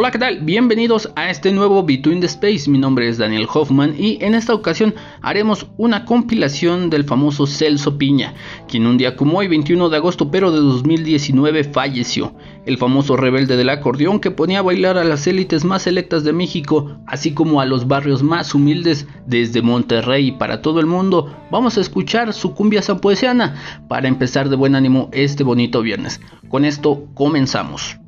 Hola, ¿qué tal? Bienvenidos a este nuevo Between the Space. Mi nombre es Daniel Hoffman y en esta ocasión haremos una compilación del famoso Celso Piña, quien un día como hoy, 21 de agosto pero de 2019, falleció. El famoso rebelde del acordeón que ponía a bailar a las élites más selectas de México, así como a los barrios más humildes desde Monterrey para todo el mundo. Vamos a escuchar su cumbia zampoesiana para empezar de buen ánimo este bonito viernes. Con esto comenzamos.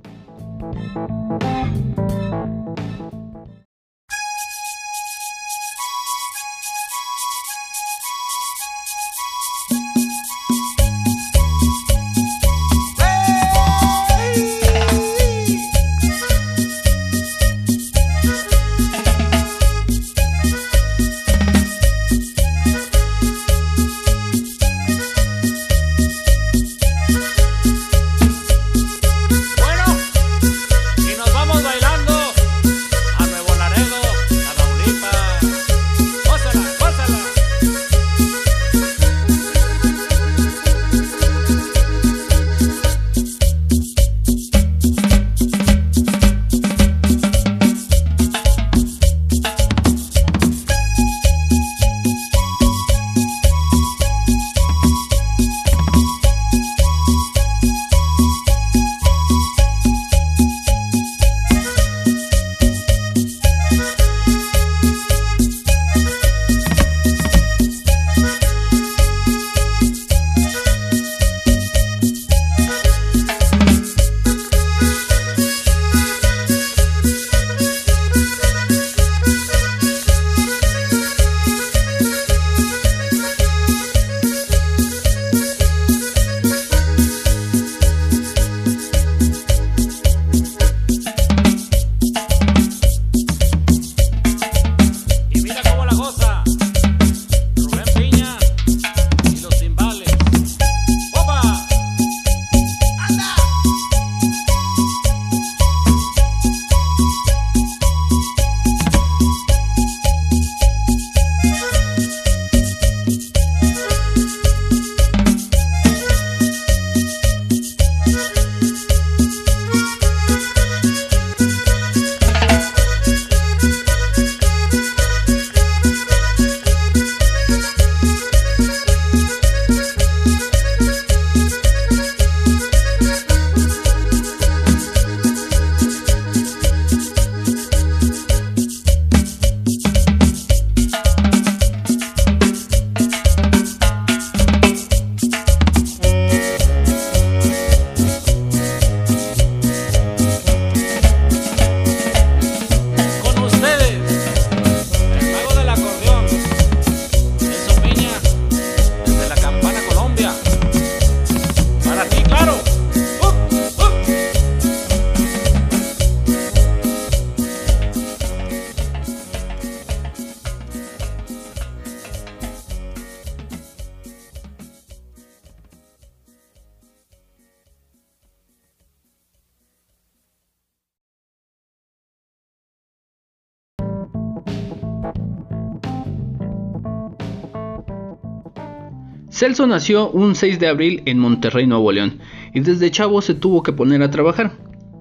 Celso nació un 6 de abril en Monterrey, Nuevo León, y desde chavo se tuvo que poner a trabajar,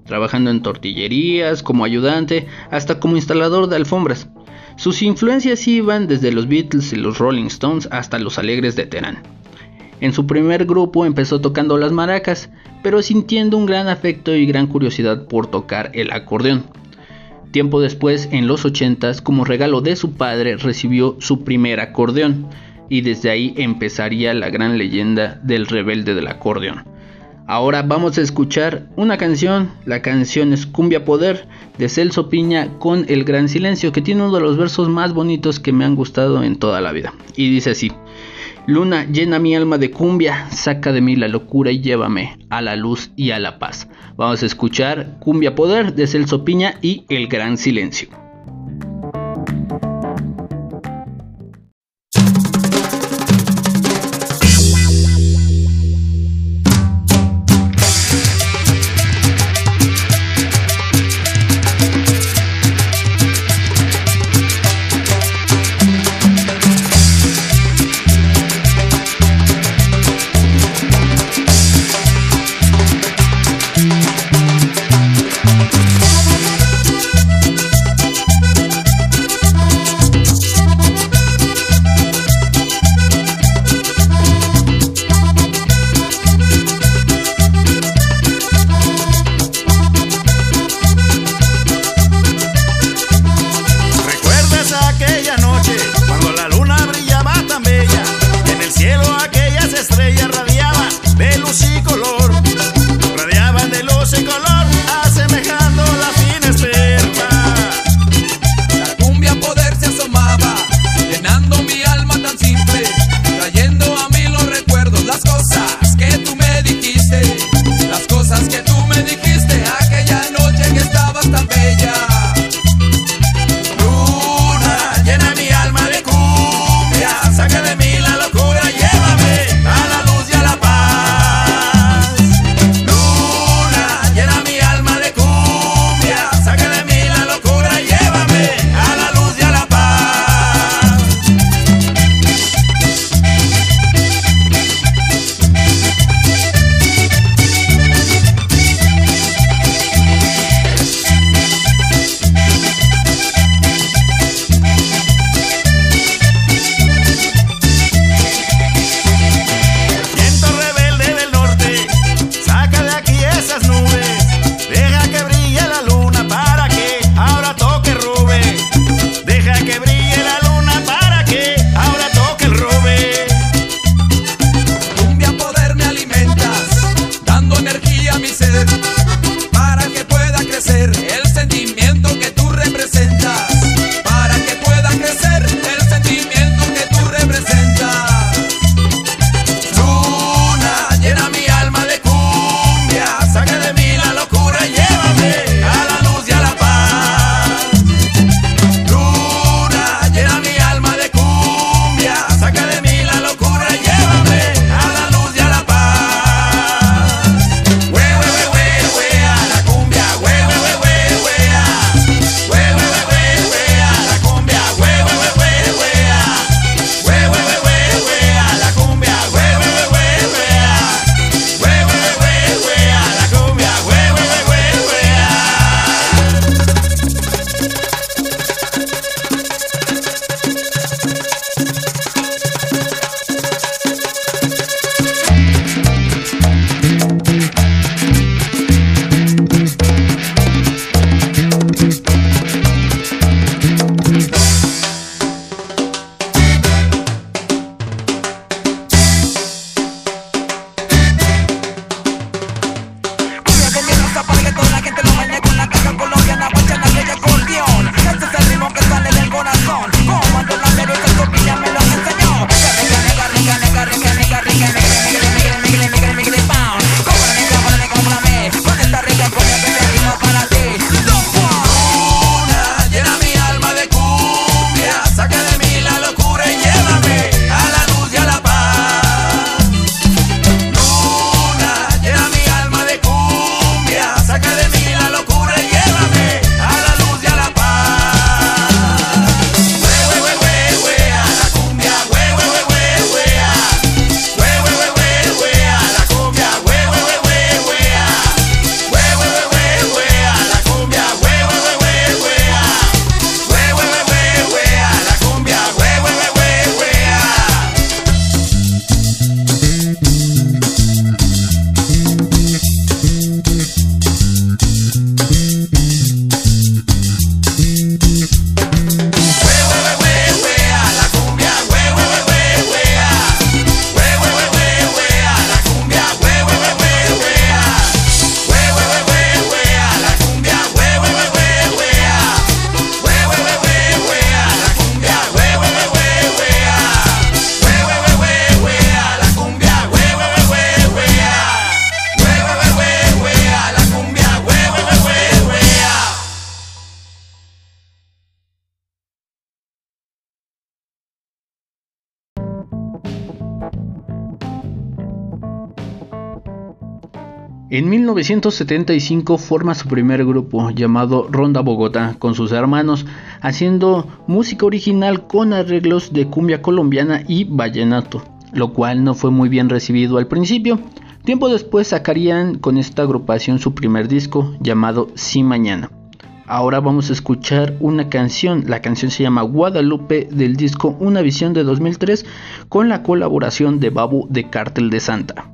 trabajando en tortillerías, como ayudante, hasta como instalador de alfombras. Sus influencias iban desde los Beatles y los Rolling Stones hasta los Alegres de Terán. En su primer grupo empezó tocando las maracas, pero sintiendo un gran afecto y gran curiosidad por tocar el acordeón. Tiempo después, en los 80s, como regalo de su padre, recibió su primer acordeón, y desde ahí empezaría la gran leyenda del rebelde del acordeón. Ahora vamos a escuchar una canción, la canción es Cumbia Poder de Celso Piña con El Gran Silencio, que tiene uno de los versos más bonitos que me han gustado en toda la vida. Y dice así, Luna, llena mi alma de cumbia, saca de mí la locura y llévame a la luz y a la paz. Vamos a escuchar Cumbia Poder de Celso Piña y El Gran Silencio. En 1975 forma su primer grupo llamado Ronda Bogotá con sus hermanos, haciendo música original con arreglos de cumbia colombiana y vallenato, lo cual no fue muy bien recibido al principio. Tiempo después sacarían con esta agrupación su primer disco llamado Sí Mañana. Ahora vamos a escuchar una canción, la canción se llama Guadalupe del disco Una Visión de 2003 con la colaboración de Babu de Cártel de Santa.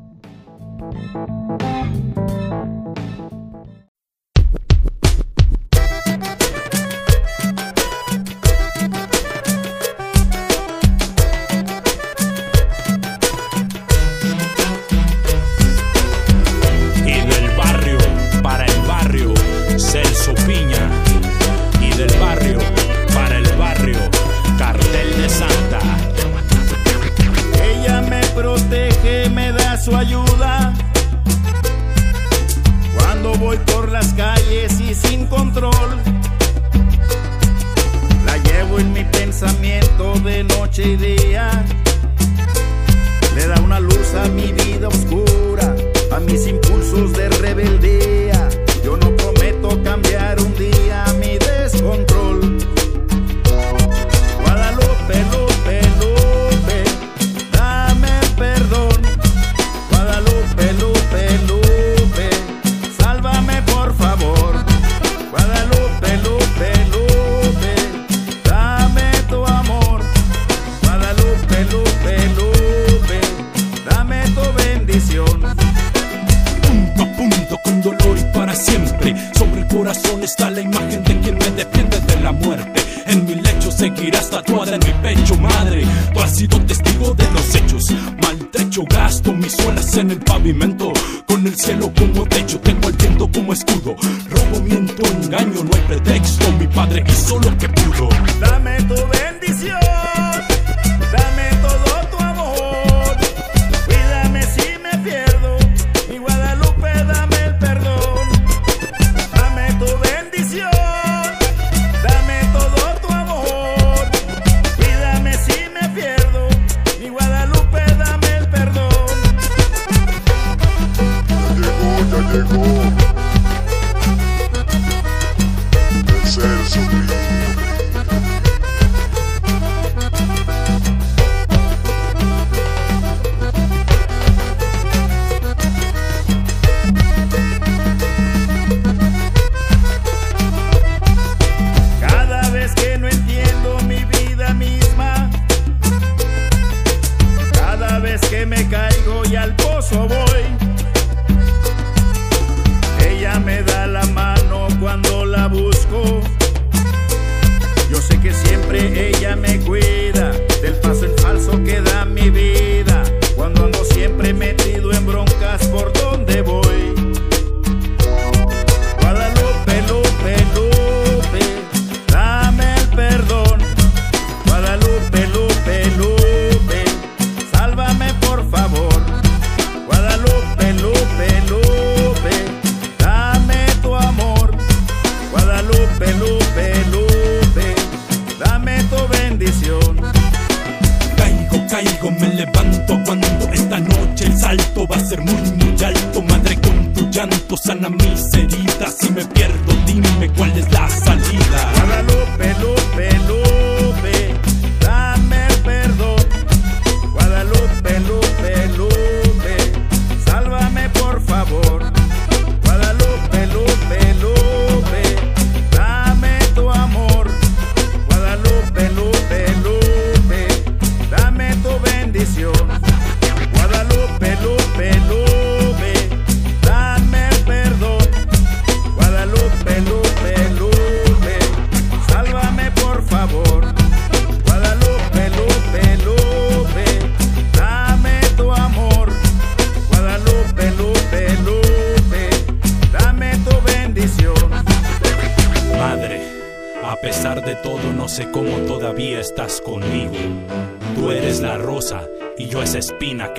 Dime cuál es la salida.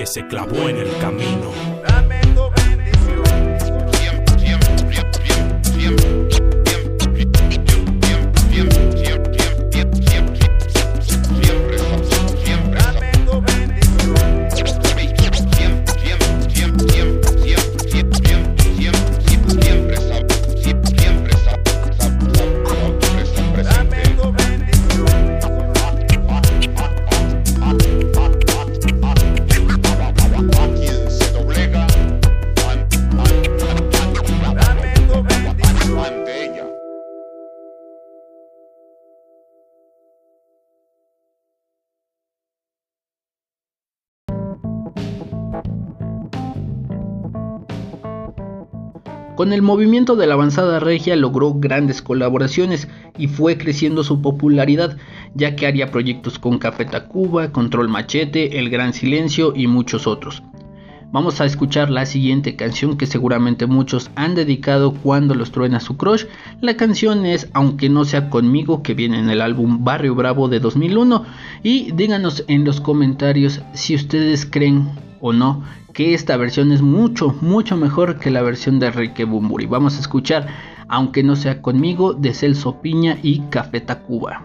Se clavó en el camino. Con el movimiento de la avanzada regia logró grandes colaboraciones y fue creciendo su popularidad, ya que haría proyectos con Café Tacuba, Control Machete, El Gran Silencio y muchos otros. Vamos a escuchar la siguiente canción que seguramente muchos han dedicado cuando los truena su crush. La canción es Aunque no sea conmigo que viene en el álbum Barrio Bravo de 2001 y díganos en los comentarios si ustedes creen o no que esta versión es mucho, mucho mejor que la versión de Enrique Bumburi. Vamos a escuchar, aunque no sea conmigo, de Celso Piña y Café Tacuba.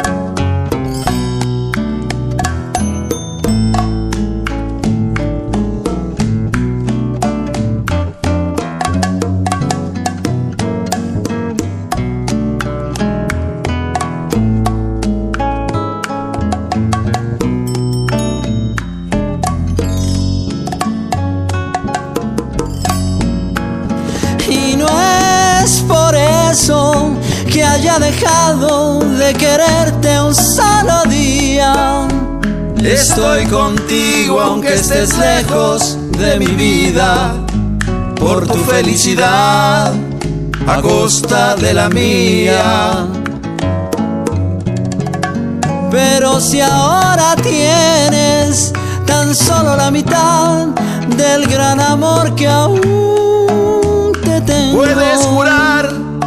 Dejado de quererte un solo día. Estoy contigo aunque estés lejos de mi vida, por tu felicidad a costa de la mía. Pero si ahora tienes tan solo la mitad del gran amor que aún te tengo, puedes jurar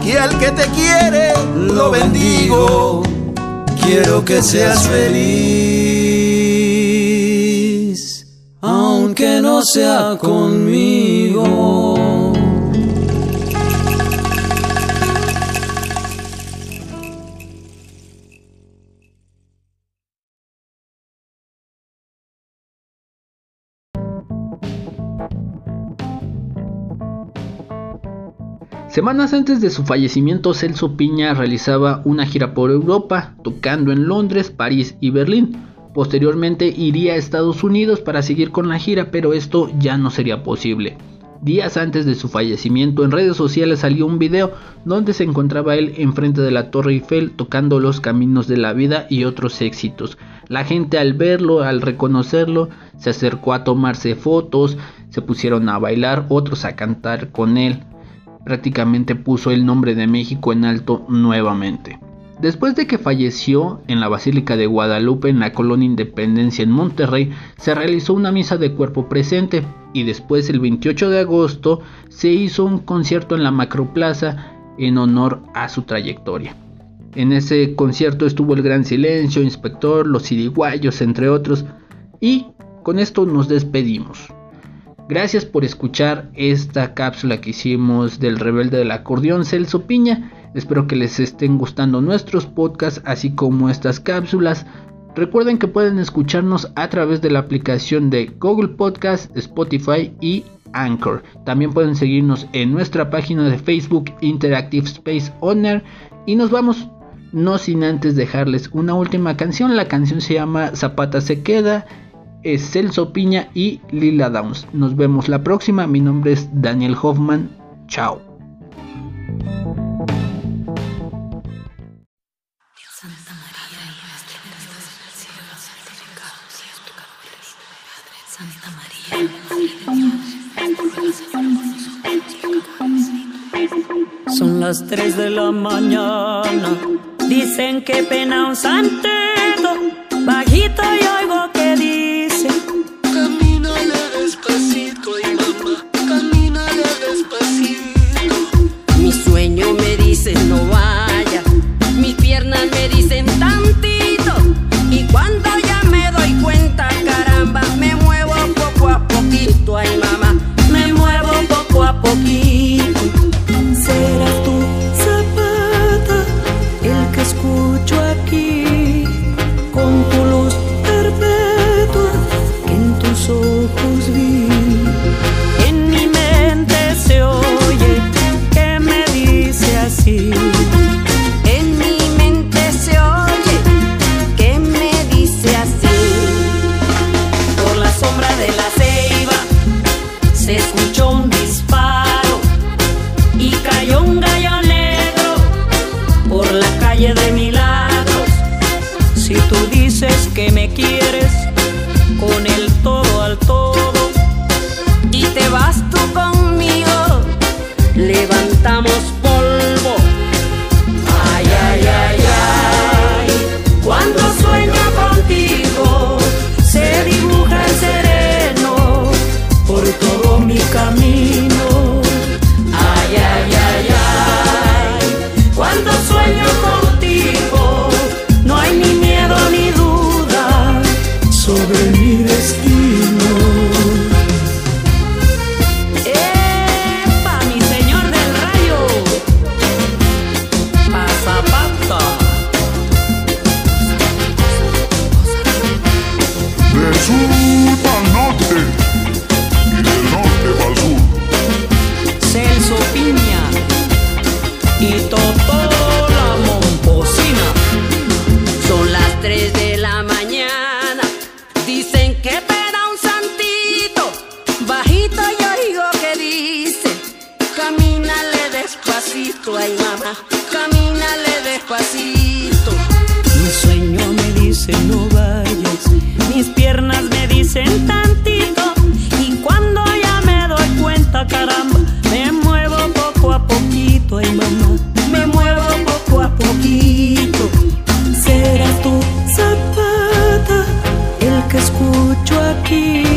que al que te quiere lo bendigo. Quiero que seas feliz, aunque no sea conmigo. Semanas antes de su fallecimiento, Celso Piña realizaba una gira por Europa, tocando en Londres, París y Berlín. Posteriormente iría a Estados Unidos para seguir con la gira, pero esto ya no sería posible. Días antes de su fallecimiento en redes sociales salió un video donde se encontraba él enfrente de la Torre Eiffel tocando los caminos de la vida y otros éxitos. La gente al verlo, al reconocerlo, se acercó a tomarse fotos, se pusieron a bailar, otros a cantar con él prácticamente puso el nombre de México en alto nuevamente. Después de que falleció en la Basílica de Guadalupe en la colonia Independencia en Monterrey, se realizó una misa de cuerpo presente y después el 28 de agosto se hizo un concierto en la Macroplaza en honor a su trayectoria. En ese concierto estuvo el Gran Silencio, Inspector, Los Iriguayos, entre otros, y con esto nos despedimos. Gracias por escuchar esta cápsula que hicimos del rebelde del acordeón Celso Piña. Espero que les estén gustando nuestros podcasts así como estas cápsulas. Recuerden que pueden escucharnos a través de la aplicación de Google Podcast, Spotify y Anchor. También pueden seguirnos en nuestra página de Facebook Interactive Space Owner. Y nos vamos, no sin antes dejarles una última canción. La canción se llama Zapata se queda. Es Celso Piña y Lila Downs. Nos vemos la próxima. Mi nombre es Daniel Hoffman. Chao. Son las 3 de la mañana. Dicen que pena un santeto. Bajito y oigo Del keep